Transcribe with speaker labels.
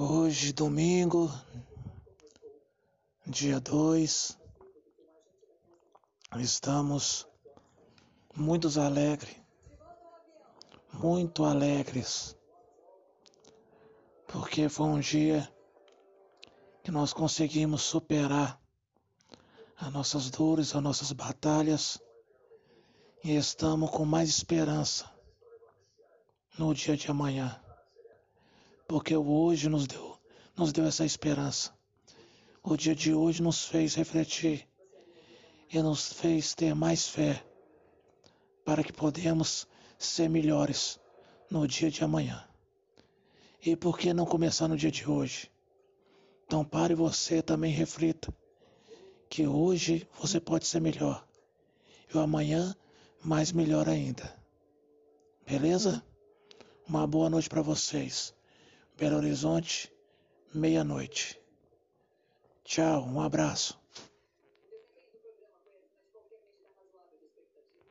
Speaker 1: Hoje, domingo, dia 2, estamos muito alegres, muito alegres, porque foi um dia que nós conseguimos superar as nossas dores, as nossas batalhas e estamos com mais esperança no dia de amanhã porque o hoje nos deu, nos deu essa esperança. O dia de hoje nos fez refletir e nos fez ter mais fé para que podemos ser melhores no dia de amanhã. E por que não começar no dia de hoje? Então pare você também reflita que hoje você pode ser melhor e o amanhã mais melhor ainda. Beleza? Uma boa noite para vocês. Belo Horizonte, meia-noite. Tchau, um abraço.